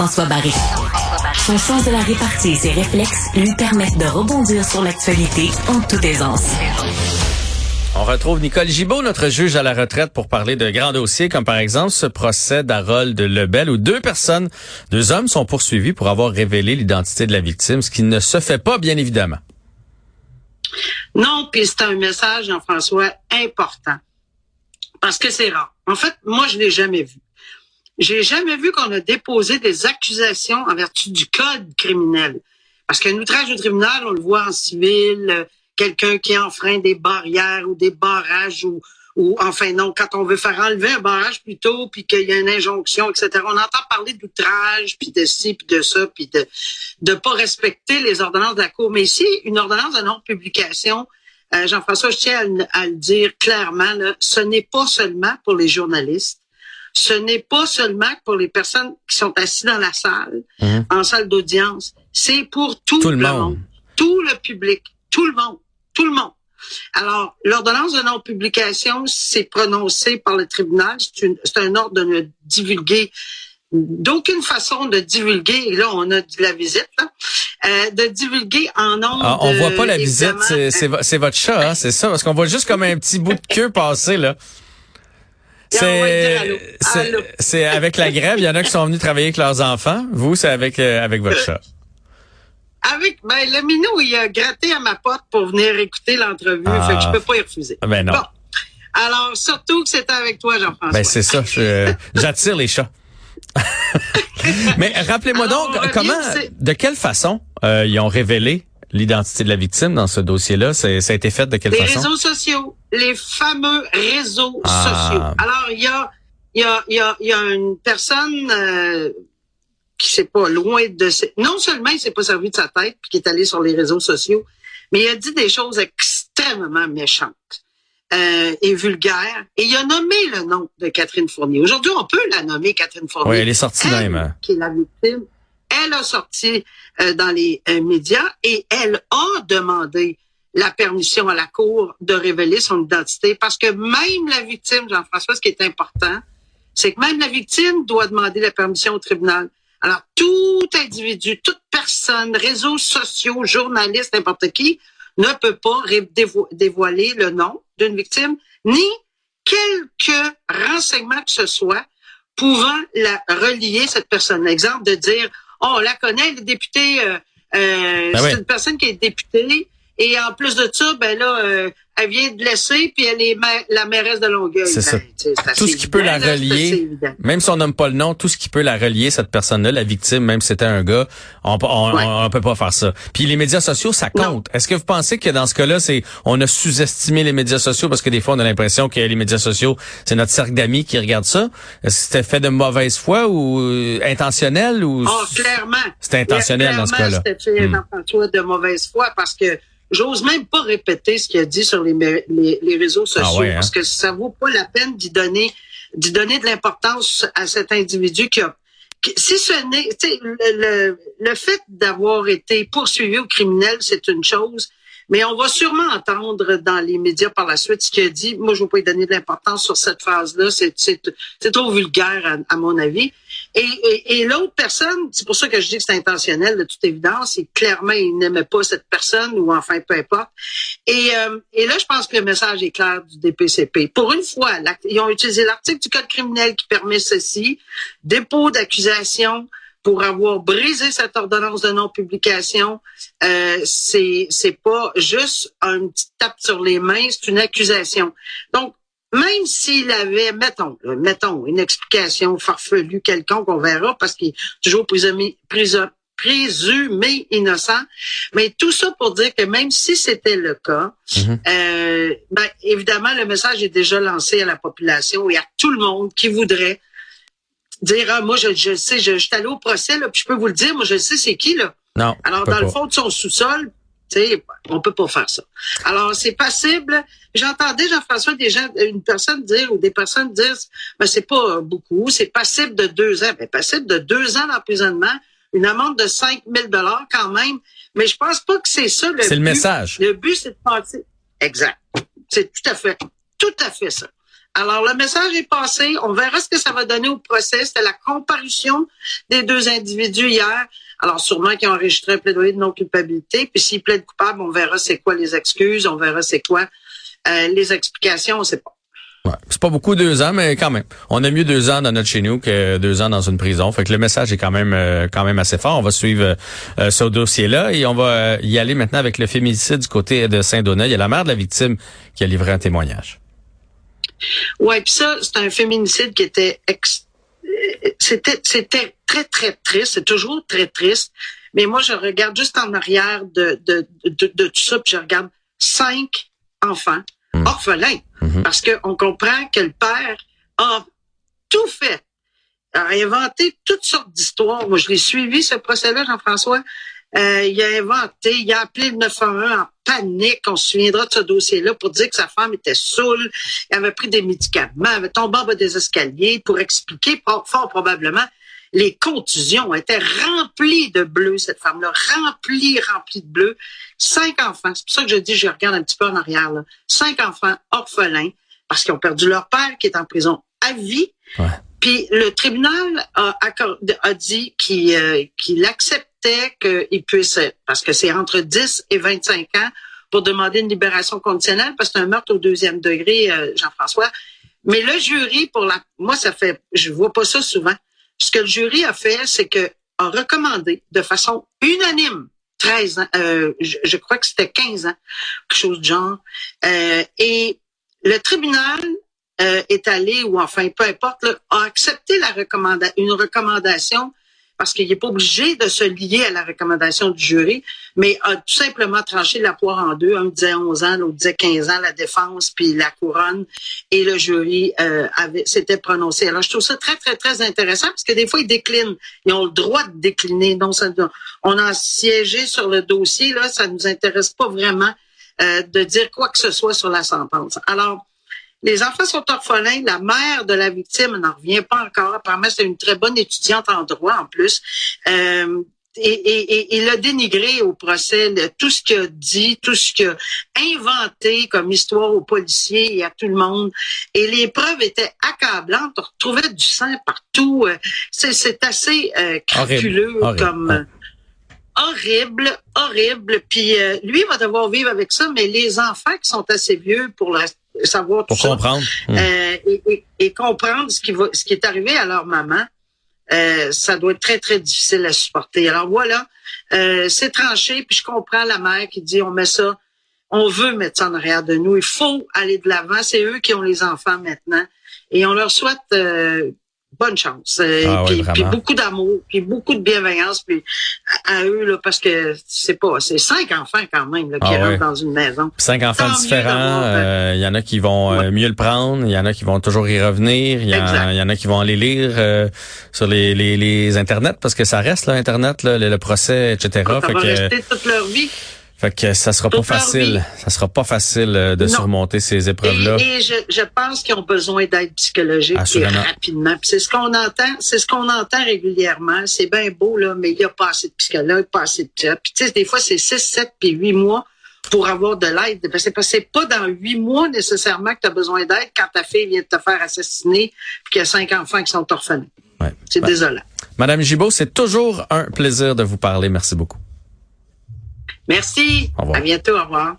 Jean-François Barry. Son sens de la répartie et ses réflexes lui permettent de rebondir sur l'actualité en toute aisance. On retrouve Nicole Gibault, notre juge à la retraite, pour parler de grands dossiers, comme par exemple ce procès d'Harold Lebel, où deux personnes, deux hommes sont poursuivis pour avoir révélé l'identité de la victime, ce qui ne se fait pas, bien évidemment. Non, puis c'est un message, Jean-François, important. Parce que c'est rare. En fait, moi, je l'ai jamais vu. J'ai jamais vu qu'on a déposé des accusations en vertu du code criminel. Parce qu'un outrage au tribunal, on le voit en civil, euh, quelqu'un qui enfreint des barrières ou des barrages ou, ou enfin non, quand on veut faire enlever un barrage plutôt, puis qu'il y a une injonction, etc. On entend parler d'outrage, puis de ci, puis de ça, puis de de pas respecter les ordonnances de la Cour. Mais ici, une ordonnance de non-publication, euh, Jean-François, je tiens à, le dire clairement, là, ce n'est pas seulement pour les journalistes, ce n'est pas seulement pour les personnes qui sont assises dans la salle, Mhm. en salle d'audience, c'est pour tout, Tout le le monde. monde, tout le public, tout le monde, tout le monde. Alors, l'ordonnance de non-publication, c'est prononcé par le tribunal. C'est une- c'est un ordre de ne divulguer d'aucune façon de divulguer, et là, on a de la visite, là, euh, de divulguer en nombre Ah, on voit pas la visite, c'est votre chat, hein, c'est ça, parce qu'on voit juste comme un petit bout de queue passer, là. Tiens, on va lui dire allô. C'est c'est- avec la grève, il y en a qui sont venus travailler avec leurs enfants. Vous, c'est avec, euh, avec votre chat. Avec, ben, le minou, il a gratté à ma porte pour venir écouter l'entrevue, Ah. fait que je peux pas y refuser. Ben non. Bon. Alors, surtout que c'était avec toi, Jean-François. Ben c'est ça, j'attire les chats. Mais rappelez-moi donc on revient, comment, de quelle façon euh, ils ont révélé l'identité de la victime dans ce dossier-là. Ça a été fait de quelle les façon? réseaux sociaux, les fameux réseaux Ah. sociaux. Alors, il y a, il y a, il y a, il y a une personne euh, qui s'est pas loin de... ses- Non seulement il s'est pas servi de sa tête, puis qui est allé sur les réseaux sociaux, mais il a dit des choses extrêmement méchantes euh, et vulgaires. Et il a nommé le nom de Catherine Fournier. Aujourd'hui, on peut la nommer Catherine Fournier. Oui, elle est sortie Elle, même. hein. qui est la victime, elle a sorti euh, dans les euh, médias et elle a demandé la permission à la Cour de révéler son identité parce que même la victime, Jean-François, ce qui est important, c'est que même la victime doit demander la permission au tribunal. Alors, tout individu, toute personne, réseaux sociaux, journalistes, n'importe qui, ne peut pas dévoiler le nom d'une victime, ni quelques renseignements que ce soit pouvant la relier, cette personne. Exemple de dire, oh, on la connaît, elle est députée, euh, euh, Ben c'est oui. une personne qui est députée, et en plus de ça, ben là, euh, elle vient de laisser, puis elle est ma- la mairesse de Longueuil. C'est Ben, ça. c'est Tout ce qui peut la là, relier, même si on nomme pas le nom, tout ce qui peut la relier, cette personne-là, la victime, même si c'était un gars, on, on, Ouais. on, on peut pas faire ça. Puis les médias sociaux, ça compte. Est-ce que vous pensez que dans ce cas-là, c'est on a sous-estimé les médias sociaux parce que des fois on a l'impression que les médias sociaux, c'est notre cercle d'amis qui regarde ça? Est-ce que c'était fait de mauvaise foi ou euh, intentionnel ou Oh, clairement. C'était intentionnel dans ce cas-là? C'était fait Hmm. De mauvaise foi parce que j'ose même pas répéter ce qu'il a dit sur les, mé- les, les réseaux sociaux Ah ouais, hein? parce que ça vaut pas la peine d'y donner d'y donner de l'importance à cet individu qui a qui- si ce n'est le, le, le fait d'avoir été poursuivi au criminel, c'est une chose. Mais on va sûrement entendre dans les médias par la suite ce qu'il a dit. Moi, je ne vais pas y donner de l'importance sur cette phrase-là. C'est, trop vulgaire, à, à mon avis. Et, et, et l'autre personne, c'est pour ça que je dis que c'est intentionnel, de toute évidence, et clairement, il n'aimait pas cette personne, ou enfin, peu importe. Et, euh, et là, je pense que le message est clair du DPCP. Pour une fois, ils ont utilisé l'article du Code criminel qui permet ceci, dépôt d'accusation pour avoir brisé cette ordonnance de non-publication. Euh, c'est c'est pas juste un petit tape sur les mains, c'est une accusation. Donc, même s'il avait, mettons, là, mettons, une explication farfelue quelconque, on verra, parce qu'il est toujours présumé, présu- présumé innocent, mais tout ça pour dire que même si c'était le cas, Mhm. euh, ben, évidemment, le message est déjà lancé à la population et à tout le monde qui voudrait dire, ah, moi, je, je sais, je, je suis allé au procès, là, puis je peux vous le dire, moi, je sais c'est qui, là. Non. Alors, dans le fond de son sous-sol, sais, on peut pas faire ça. Alors, c'est passible. J'entendais Jean-François des gens, une personne dire ou des personnes dire, ben c'est pas beaucoup, c'est passible de deux ans. Ben, passible de deux ans d'emprisonnement, une amende de 5 000 dollars quand même. Mais je pense pas que c'est ça le C'est le message. Le but, c'est de passer. Exact. C'est tout à fait, tout à fait ça. Alors, le message est passé. On verra ce que ça va donner au procès. C'était la comparution des deux individus hier. Alors, sûrement qu'ils ont enregistré un plaidoyer de non-culpabilité. Puis s'ils plaident coupables, on verra c'est quoi les excuses, on verra c'est quoi euh, les explications, on sait pas. Ouais. C'est pas beaucoup deux ans, mais quand même. On a mieux deux ans dans notre chez nous que deux ans dans une prison. Fait que le message est quand même euh, quand même assez fort. On va suivre euh, ce dossier-là et on va y aller maintenant avec le féminicide du côté de Saint-Donat. Il y a la mère de la victime qui a livré un témoignage. Ouais, puis ça, c'est un féminicide qui était c'était c'était très très triste, c'est toujours très triste. Mais moi, je regarde juste en arrière de de, de, de tout ça, puis je regarde cinq enfants mmh. orphelins. Mmh. Parce qu'on comprend que le père a tout fait, a inventé toutes sortes d'histoires. Moi, je l'ai suivi, ce procès-là, Jean-François. Euh, il a inventé, il a appelé le 911 en panique. On se souviendra de ce dossier-là pour dire que sa femme était saoule, elle avait pris des médicaments, elle avait tombé en bas des escaliers pour expliquer fort probablement les contusions étaient remplies de bleu, cette femme-là, remplie, remplie de bleu. Cinq enfants, c'est pour ça que je dis, je regarde un petit peu en arrière, cinq enfants orphelins parce qu'ils ont perdu leur père qui est en prison à vie. Puis le tribunal a, a dit qu'il euh, acceptait qu'il puisse, parce que c'est entre 10 et 25 ans, pour demander une libération conditionnelle, parce que c'est un meurtre au deuxième degré, euh, Jean-François. Mais le jury, pour la, moi, ça fait, je vois pas ça souvent. Ce que le jury a fait, c'est que a recommandé de façon unanime 13 ans, euh, je, je, crois que c'était 15 ans, quelque chose de genre. Euh, et le tribunal euh, est allé, ou enfin, peu importe, là, a accepté la recommanda une recommandation parce qu'il n'est pas obligé de se lier à la recommandation du jury, mais a tout simplement tranché la poire en deux. Un disait 11 ans, l'autre disait 15 ans, la défense, puis la couronne, et le jury euh, s'était prononcé. Alors, je trouve ça très, très, très intéressant, parce que des fois, ils déclinent. Ils ont le droit de décliner. Donc, ça, on a siégé sur le dossier, là, ça nous intéresse pas vraiment euh, de dire quoi que ce soit sur la sentence. Alors, les enfants sont orphelins. La mère de la victime n'en revient pas encore. Apparemment, c'est une très bonne étudiante en droit en plus. Euh, et, et, et, il a dénigré au procès tout ce qu'il a dit, tout ce qu'il a inventé comme histoire aux policiers et à tout le monde. Et les preuves étaient accablantes. On retrouvait du sang partout. Euh, c'est assez euh, crapuleux comme... Euh, horrible, horrible. Puis euh, lui va devoir vivre avec ça, mais les enfants qui sont assez vieux pour le savoir tout Pour comprendre. Euh, et, et, et, comprendre ce qui va, ce qui est arrivé à leur maman, euh, ça doit être très très difficile à supporter. Alors voilà, euh, c'est tranché. Puis je comprends la mère qui dit on met ça, on veut mettre ça en arrière de nous. Il faut aller de l'avant. C'est eux qui ont les enfants maintenant, et on leur souhaite euh, bonne chance. Euh, ah puis, oui, puis, beaucoup d'amour, puis beaucoup de bienveillance, puis à, à eux là, parce que c'est pas, c'est cinq enfants quand même là, qui ah rentrent dans une maison. Cinq enfants Tant différents. d'avoir, euh, Il y en a qui vont euh, mieux le prendre, il y en a qui vont toujours y revenir, il y, y en a qui vont aller lire euh, sur les, les, les internets parce que ça reste là, internet, là, le, le procès, etc. Ça Fait va rester toute leur vie. Fait que ça sera pas facile. Ça sera pas facile euh, de Non. surmonter ces épreuves-là. Et, et je, je pense qu'ils ont besoin d'aide psychologique et rapidement. C'est ce qu'on entend, c'est ce qu'on entend régulièrement. C'est bien beau là, mais il n'y a pas assez de psychologues, pas assez de. Puis tu sais, des fois c'est 6, 7 puis 8 mois pour avoir de l'aide. Ben, C'est parce que c'est pas dans huit mois nécessairement que tu as besoin d'aide quand ta fille vient de te faire assassiner puis qu'il y a cinq enfants qui sont orphelins. Ouais. C'est Ben, désolant. Madame Gibault, c'est toujours un plaisir de vous parler. Merci beaucoup. Merci. Au revoir. À bientôt. Au revoir.